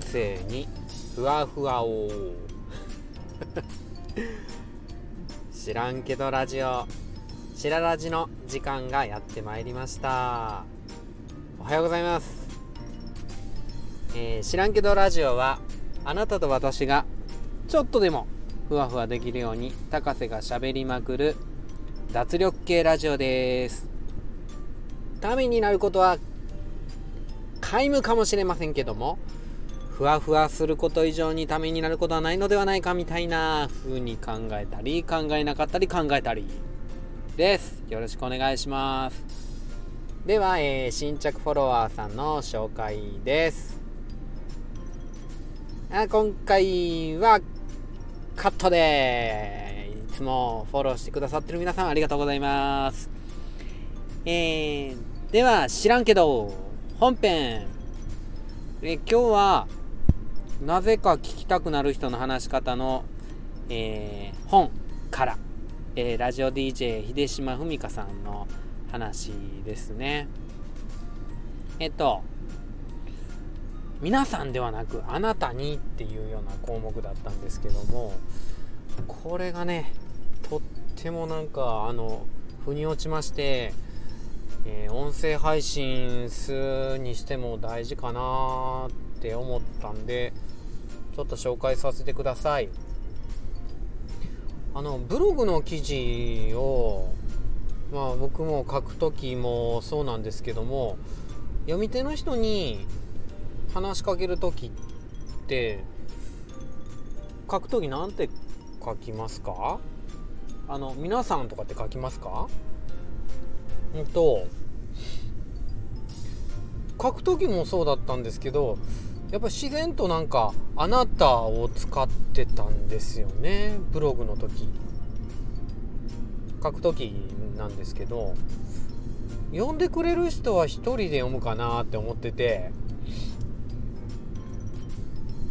音声にふわふわを。知らんけどラジオ。しらラジの時間がやってまいりました。おはようございます、えー、知らんけどラジオはあなたと私がちょっとでもふわふわできるように高瀬がしゃべりまくる脱力系ラジオです。ためになることは皆無かもしれませんけどもふわふわすること以上にためになることはないのではないかみたいな風に考えたり考えなかったり考えたりです。よろしくお願いします。では、えー、新着フォロワーさんの紹介です。あ今回はカットでいつもフォローしてくださってる皆さんありがとうございます。えー、では知らんけど本編。え今日はなぜか聞きたくなる人の話し方の、えー、本から、えー、ラジオ DJ 秀島文香さんの話ですね。えっと皆さんではなくあなたにっていうような項目だったんですけどもこれがねとってもなんかあの腑に落ちましてえー、音声配信するにしても大事かなって思ったんでちょっと紹介させてください。あのブログの記事をまあ僕も書く時もそうなんですけども読み手の人に話しかける時って書く時なんて書きますか？あの皆さんとかって書きますか？うんと書く時もそうだったんですけどやっぱ自然となんか「あなた」を使ってたんですよね。ブログの時。書く時なんですけど。読んでくれる人は一人で読むかなって思ってて。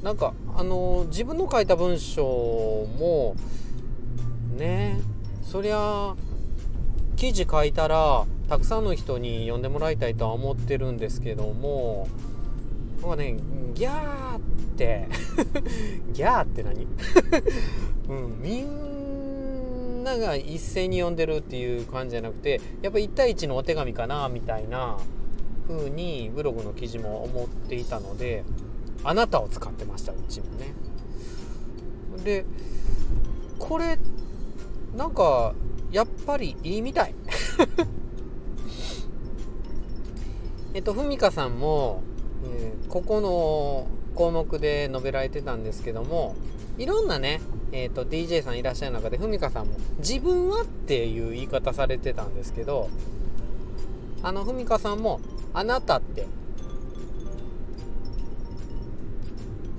なんかあの自分の書いた文章もねそりゃ記事書いたらたくさんの人に読んでもらいたいとは思ってるんですけどもなんかねギャーって。ギャーって何、うん、みんなが一斉に読んでるっていう感じじゃなくてやっぱ1対1のお手紙かなみたいな。風にブログの記事も思っていたのであなたを使ってましたうちもね。でこれなんかやっぱりいいみたい。えっと、ふみかさんも、えー、ここの項目で述べられてたんですけども、いろんなね、えっと、DJ さんいらっしゃる中で、ふみかさんも、自分はっていう言い方されてたんですけど、あの、ふみかさんも、あなたって、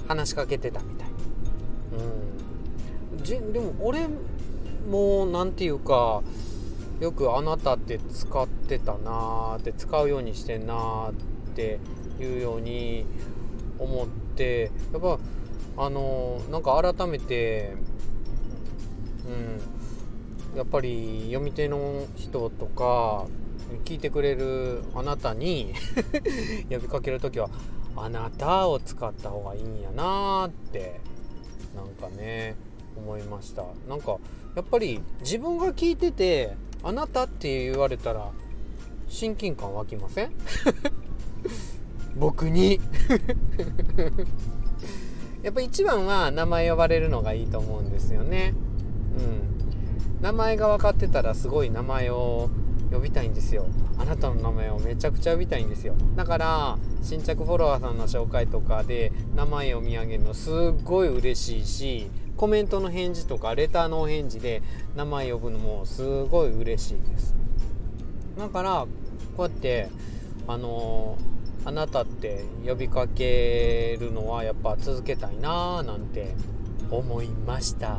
話しかけてたみたい。うん。じでも、俺も、なんていうか、よくあなたって使ってたなーって使うようにしてんなーっていうように思ってやっぱあのなんか改めてうんやっぱり読み手の人とか聞いてくれるあなたに 呼びかける時は「あなた」を使った方がいいんやなってなんかね思いました。なんかやっぱり自分が聞いててあなたって言われたら親近感湧きません？僕に。やっぱ一番は名前呼ばれるのがいいと思うんですよね。うん。名前が分かってたらすごい名前を呼びたいんですよ。あなたの名前をめちゃくちゃ呼びたいんですよ。だから新着フォロワーさんの紹介とかで名前を見上げるのすっごい嬉しいしコメントの返事とかレターのお返事で名前呼ぶのもすごい嬉しいです。だからこうやってあのー、あなたって呼びかけるのはやっぱ続けたいなーなんて思いました。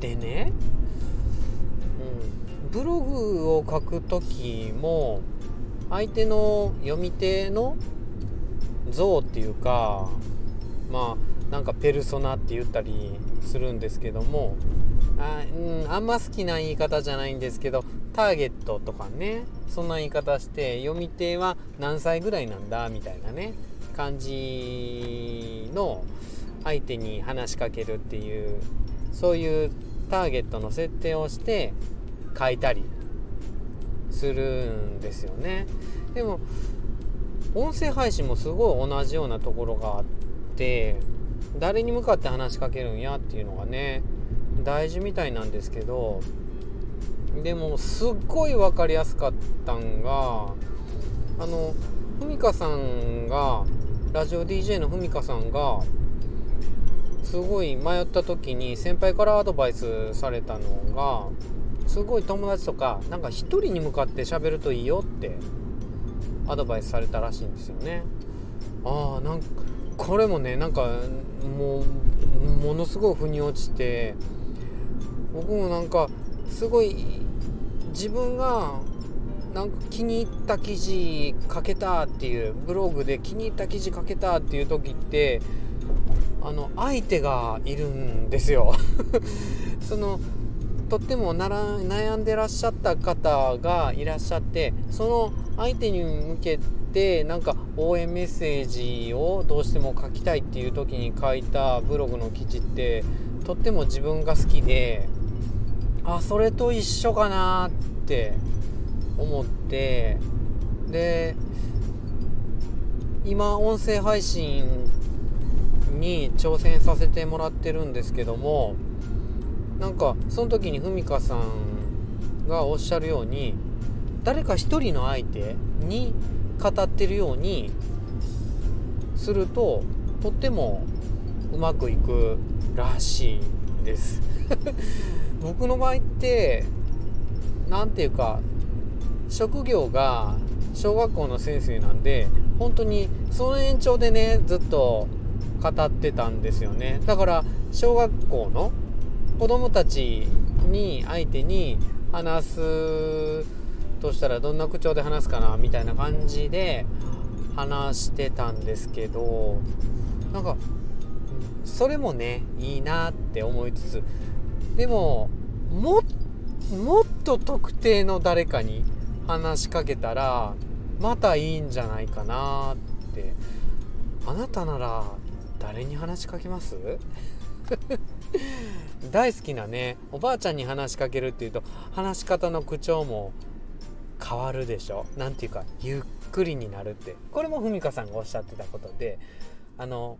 でね、うん、ブログを書く時も相手の読み手の像っていうかまあなんかペルソナって言ったりするんですけどもあ,、うん、あんま好きな言い方じゃないんですけどターゲットとかねそんな言い方して読み手は何歳ぐらいなんだみたいなね感じの相手に話しかけるっていうそういうターゲットの設定をして書いたりするんですよね。でも音声配信もすごい同じようなところがあって誰に向かって話しかけるんやっていうのがね大事みたいなんですけどでもすっごい分かりやすかったんがあのふみかさんがラジオ DJ のふみかさんがすごい迷った時に先輩からアドバイスされたのがすごい友達とかなんか一人に向かって喋るといいよってアドバイスされたらしいんですよね。ああなんかこれもねなんかもうものすごい腑に落ちて僕もなんかすごい自分がなんか気に入った記事書けたっていうブログで気に入った記事書けたっていう時ってあの相手がいるんですよ。そのとってもなら悩んでらっしゃった方がいらっしゃってその相手に向けてなんか応援メッセージをどうしても書きたいっていう時に書いたブログの記事ってとっても自分が好きであそれと一緒かなって思ってで今音声配信に挑戦させてもらってるんですけどもなんかその時にふみかさんがおっしゃるように誰か一人の相手に語ってるようにするととってもうまくいくらしいです。僕の場合って何ていうか職業が小学校の先生なんで本当にその延長でねずっと語ってたんですよね。だから小学校の子供たちに相手に話すとしたらどんな口調で話すかなみたいな感じで話してたんですけどなんかそれもねいいなって思いつつでももっと特定の誰かに話しかけたらまたいいんじゃないかなって。あなたなら誰に話しかけます？大好きなねおばあちゃんに話しかけるっていうと話し方の口調も変わるでしょ？何ていうかゆっくりになるって。これもふみかさんがおっしゃってたことであの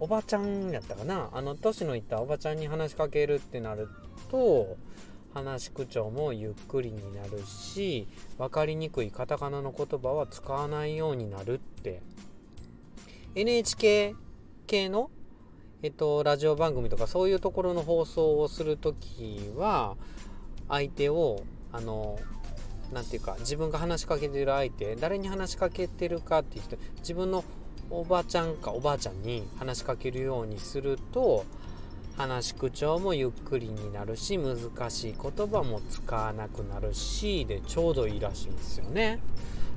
おばちゃんやったかな？あの年のいったおばちゃんに話しかけるってなると話し口調もゆっくりになるし分かりにくいカタカナの言葉は使わないようになるって。NHK 系の、えっと、ラジオ番組とかそういうところの放送をする時は相手をあの何て言うか自分が話しかけてる相手誰に話しかけてるかっていう人自分のおばちゃんかおばあちゃんに話しかけるようにすると話し口調もゆっくりになるし難しい言葉も使わなくなるしでちょうどいいらしいんですよね。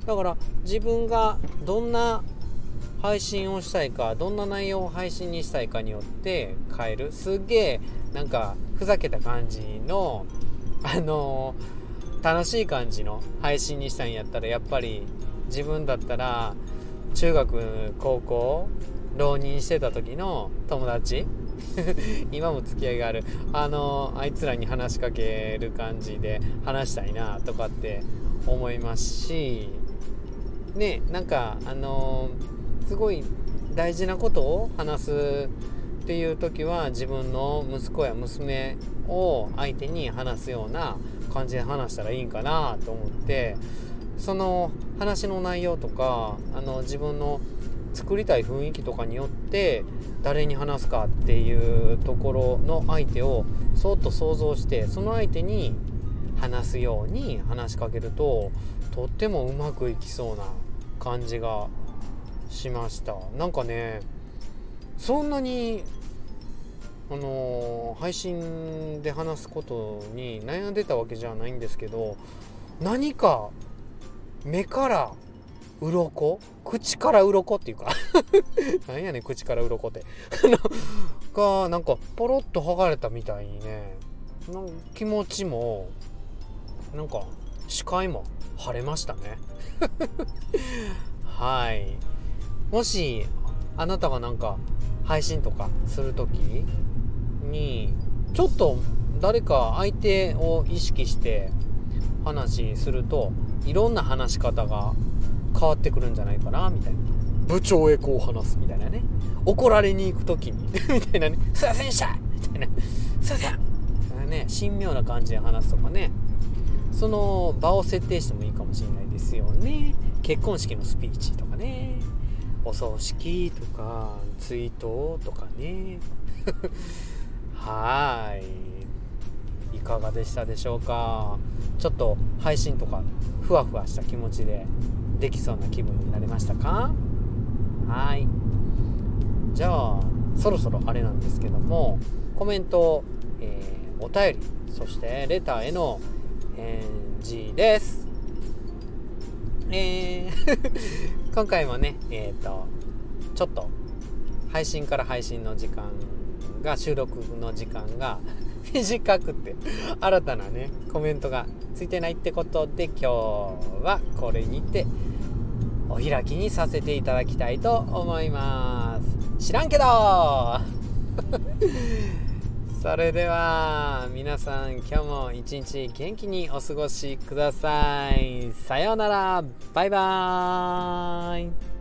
だから自分がどんな配信をしたいかどんな内容を配信にしたいかによって変える。すげえなんかふざけた感じのあのー、楽しい感じの配信にしたいんやったらやっぱり自分だったら中学高校浪人してた時の友達。今も付き合いがある。あのあいつらに話しかける感じで話したいなとかって思いますし。ねなんかあのすごい大事なことを話すっていう時は自分の息子や娘を相手に話すような感じで話したらいいんかなと思って。その話の内容とかあの自分の作りたい雰囲気とかによって誰に話すかっていうところの相手をそっと想像してその相手に話すように話しかけるととってもうまくいきそうな感じがしました。なんかねそんなにあの配信で話すことに悩んでたわけじゃないんですけど何か目から鱗？口から鱗っていうか。なんやねん口から鱗って。が なんかポロッと剥がれたみたいにね。なん気持ちもなんか視界も晴れましたね。はい。もしあなたがなんか配信とかする時にちょっと誰か相手を意識して話するといろんな話し方が変わってくるんじゃないかなみたいな。部長へこう話すみたいなね。怒られに行く時に。みたいなね「すいませんでした!」みたいな「すいません!」ね神妙な感じで話すとかね。その場を設定してもいいかもしれないですよね。結婚式のスピーチとかね。お葬式とか追悼とかね。はいい。かがでしたでしょうか？ちょっと配信とかふわふわした気持ちでできそうな気分になりましたか？はい。じゃあそろそろあれなんですけどもコメント、えー、お便りそしてレターへの返事です。えー 今回もねえっ、ー、とちょっと配信から配信の時間が収録の時間が 短くて新たなねコメントがついてないってことで今日はこれにてお開きにさせていただきたいと思います。知らんけど。それでは皆さん今日も一日元気にお過ごしください。さようなら。バイバーイ。